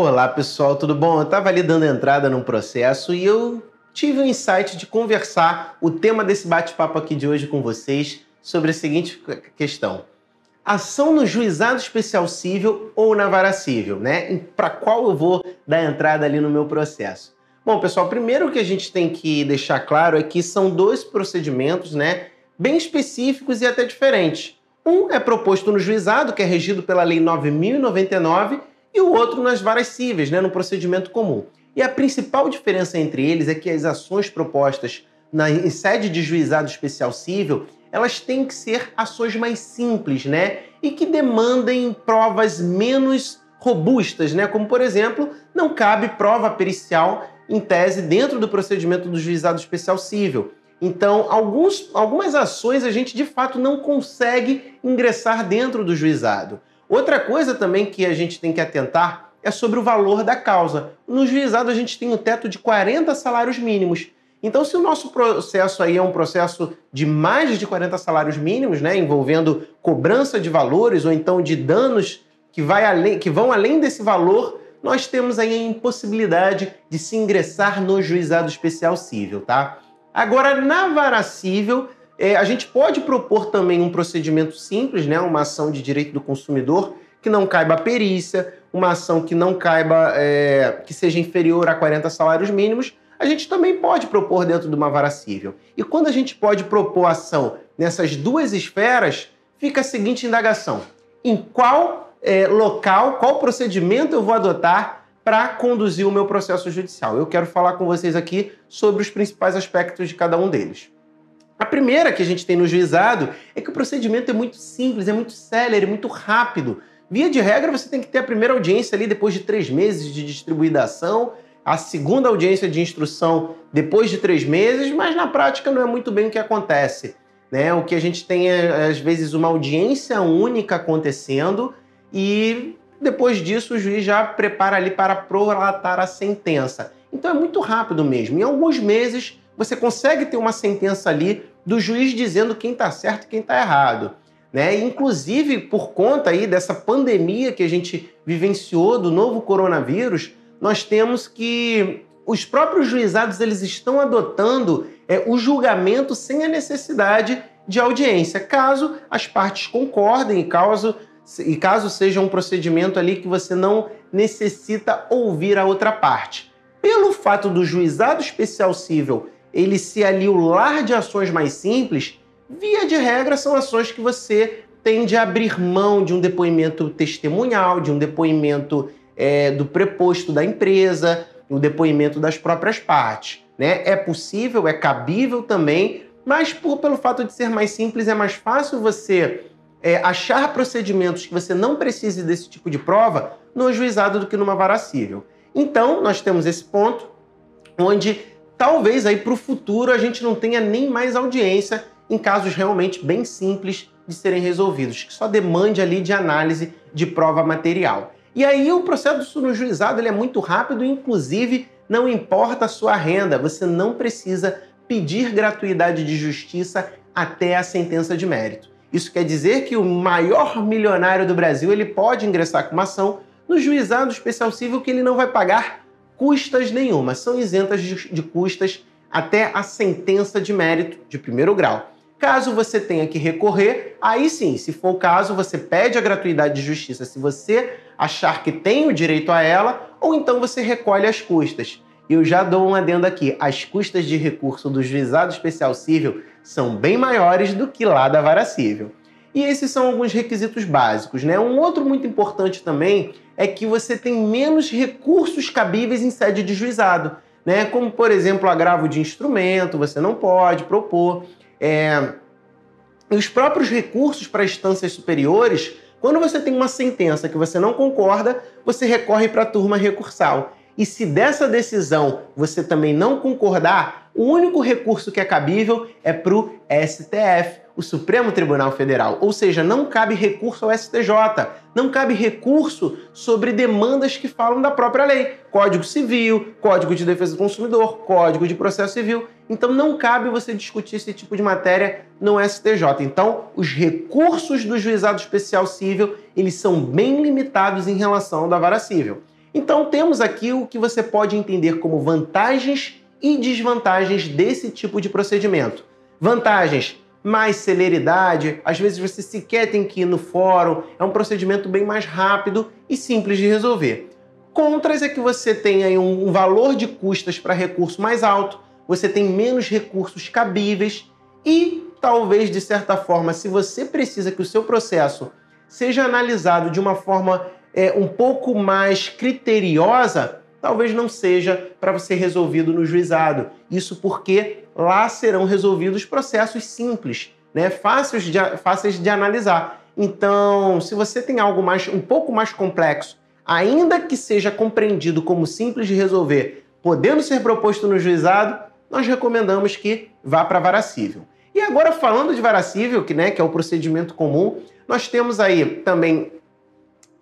Olá pessoal, tudo bom? Eu estava ali dando entrada num processo e eu tive o um insight de conversar o tema desse bate-papo aqui de hoje com vocês sobre a seguinte questão: ação no juizado especial civil ou na vara civil, né? Para qual eu vou dar entrada ali no meu processo? Bom, pessoal, primeiro que a gente tem que deixar claro é que são dois procedimentos, né, bem específicos e até diferentes. Um é proposto no juizado, que é regido pela Lei 9099, e o outro nas varas cíveis, né, no procedimento comum. E a principal diferença entre eles é que as ações propostas na, em sede de juizado especial civil, elas têm que ser ações mais simples, né? E que demandem provas menos robustas, né? Como, por exemplo, não cabe prova pericial em tese dentro do procedimento do juizado especial civil. Então, alguns, algumas ações a gente de fato não consegue ingressar dentro do juizado. Outra coisa também que a gente tem que atentar é sobre o valor da causa. No juizado a gente tem um teto de 40 salários mínimos. Então, se o nosso processo aí é um processo de mais de 40 salários mínimos, né, envolvendo cobrança de valores ou então de danos que, vai além, que vão além desse valor, nós temos aí a impossibilidade de se ingressar no juizado especial civil, tá? Agora, na vara civil, é, a gente pode propor também um procedimento simples, né? Uma ação de direito do consumidor que não caiba a perícia, uma ação que não caiba, é, que seja inferior a 40 salários mínimos, a gente também pode propor dentro de uma vara civil. E quando a gente pode propor ação nessas duas esferas, fica a seguinte indagação: em qual é, local, qual procedimento eu vou adotar para conduzir o meu processo judicial? Eu quero falar com vocês aqui sobre os principais aspectos de cada um deles. A primeira que a gente tem no juizado é que o procedimento é muito simples, é muito célere, muito rápido. Via de regra, você tem que ter a primeira audiência ali depois de três meses de distribuída ação, a segunda audiência de instrução depois de três meses, mas na prática não é muito bem o que acontece. Né? O que a gente tem é, às vezes, uma audiência única acontecendo e depois disso o juiz já prepara ali para prolatar a sentença. Então é muito rápido mesmo. Em alguns meses você consegue ter uma sentença ali do juiz dizendo quem está certo e quem está errado. Né? Inclusive, por conta aí dessa pandemia que a gente vivenciou do novo coronavírus, nós temos que os próprios juizados eles estão adotando é, o julgamento sem a necessidade de audiência, caso as partes concordem e caso, e caso seja um procedimento ali que você não necessita ouvir a outra parte. Pelo fato do juizado especial civil ele ser ali o lar de ações mais simples, via de regra são ações que você tende a abrir mão de um depoimento testemunhal, de um depoimento é, do preposto da empresa, o depoimento das próprias partes. Né? É possível, é cabível também, mas por, pelo fato de ser mais simples, é mais fácil você é, achar procedimentos que você não precise desse tipo de prova no juizado do que numa vara civil. Então, nós temos esse ponto onde talvez aí para o futuro a gente não tenha nem mais audiência em casos realmente bem simples de serem resolvidos, que só demande ali de análise de prova material. E aí o processo no juizado ele é muito rápido, inclusive não importa a sua renda, você não precisa pedir gratuidade de justiça até a sentença de mérito. Isso quer dizer que o maior milionário do Brasil ele pode ingressar com uma ação no juizado especial civil que ele não vai pagar custas nenhuma, são isentas de, custas até a sentença de mérito de primeiro grau. Caso você tenha que recorrer, aí sim, se for o caso, você pede a gratuidade de justiça se você achar que tem o direito a ela, ou então você recolhe as custas. E eu já dou um adendo aqui: as custas de recurso do juizado especial civil são bem maiores do que lá da vara civil. E esses são alguns requisitos básicos, né? Um outro muito importante também é que você tem menos recursos cabíveis em sede de juizado, né? Como, por exemplo, agravo de instrumento, você não pode propor. É... Os próprios recursos para instâncias superiores, quando você tem uma sentença que você não concorda, você recorre para a turma recursal. E se dessa decisão você também não concordar, o único recurso que é cabível é para o STF, o Supremo Tribunal Federal. Ou seja, não cabe recurso ao STJ, não cabe recurso sobre demandas que falam da própria lei. Código Civil, Código de Defesa do Consumidor, Código de Processo Civil. Então não cabe você discutir esse tipo de matéria no STJ. Então, os recursos do juizado especial civil, eles são bem limitados em relação ao da vara civil. Então temos aqui o que você pode entender como vantagens e desvantagens desse tipo de procedimento. Vantagens: mais celeridade, às vezes você sequer tem que ir no fórum, é um procedimento bem mais rápido e simples de resolver. Contras é que você tem aí um valor de custas para recurso mais alto, você tem menos recursos cabíveis e talvez de certa forma, se você precisa que o seu processo seja analisado de uma forma é, um pouco mais criteriosa, talvez não seja para você resolvido no juizado. Isso porque lá serão resolvidos processos simples, né? fáceis, de, fáceis de analisar. Então, se você tem algo mais, um pouco mais complexo, ainda que seja compreendido como simples de resolver, podendo ser proposto no juizado, nós recomendamos que vá para a vara civil. E agora, falando de vara civil, que, né, que é o procedimento comum, nós temos aí também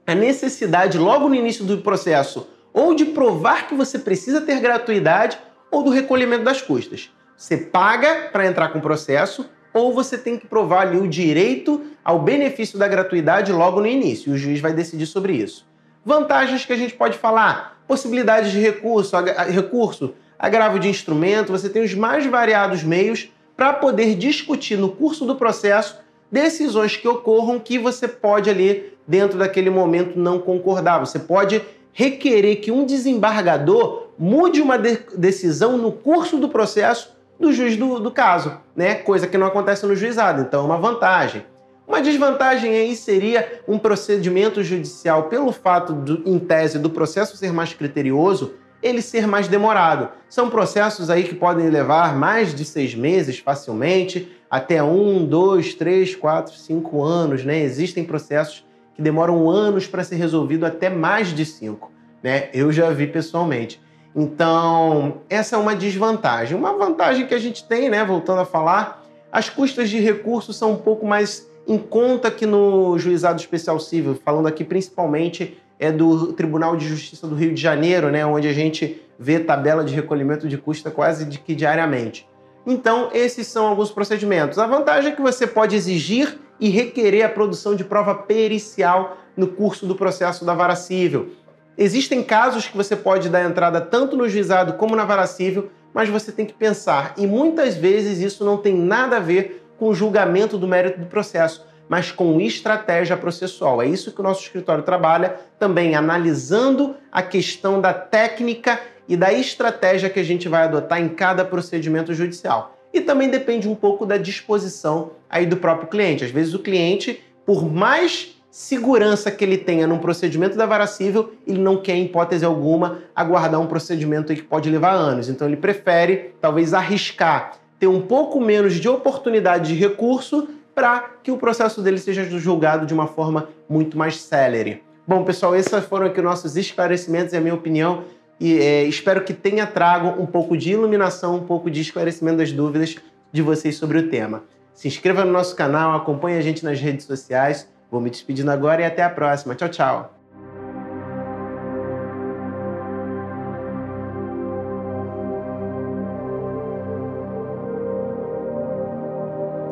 a necessidade, logo no início do processo, ou de provar que você precisa ter gratuidade ou do recolhimento das custas. Você paga para entrar com o processo ou você tem que provar ali o direito ao benefício da gratuidade logo no início. E o juiz vai decidir sobre isso. Vantagens que a gente pode falar: possibilidades de recurso, recurso, agravo de instrumento, você tem os mais variados meios para poder discutir no curso do processo decisões que ocorram que você pode ali dentro daquele momento não concordar. Você pode requerer que um desembargador mude uma de decisão no curso do processo do juiz do, do, caso, né? Coisa que não acontece no juizado, então é uma vantagem. Uma desvantagem aí seria um procedimento judicial, pelo fato, do, em tese, do processo ser mais criterioso, ele ser mais demorado. São processos aí que podem levar mais de seis meses facilmente, até um, dois, três, quatro, cinco anos, né? Existem processos que demoram anos para ser resolvido, até mais de cinco. Né? Eu já vi pessoalmente. Então, essa é uma desvantagem. Uma vantagem que a gente tem, né, voltando a falar, as custas de recurso são um pouco mais em conta que no juizado especial civil, falando aqui principalmente é do Tribunal de Justiça do Rio de Janeiro, né, onde a gente vê tabela de recolhimento de custa quase de que diariamente. Então, esses são alguns procedimentos. A vantagem é que você pode exigir e requerer a produção de prova pericial no curso do processo da vara civil. Existem casos que você pode dar entrada tanto no juizado como na vara civil, mas você tem que pensar, e muitas vezes isso não tem nada a ver com o julgamento do mérito do processo, mas com estratégia processual. É isso que o nosso escritório trabalha, também analisando a questão da técnica e da estratégia que a gente vai adotar em cada procedimento judicial e também depende um pouco da disposição aí do próprio cliente. Às vezes o cliente, por mais segurança que ele tenha num procedimento da vara civil, ele não quer, em hipótese alguma, aguardar um procedimento que pode levar anos. Então ele prefere, talvez, arriscar, ter um pouco menos de oportunidade de recurso para que o processo dele seja julgado de uma forma muito mais célere. Bom, pessoal, esses foram aqui nossos esclarecimentos e a minha opinião e é, espero que tenha trago um pouco de iluminação, um pouco de esclarecimento das dúvidas de vocês sobre o tema. Se inscreva no nosso canal, acompanhe a gente nas redes sociais. Vou me despedindo agora e até a próxima. Tchau, tchau!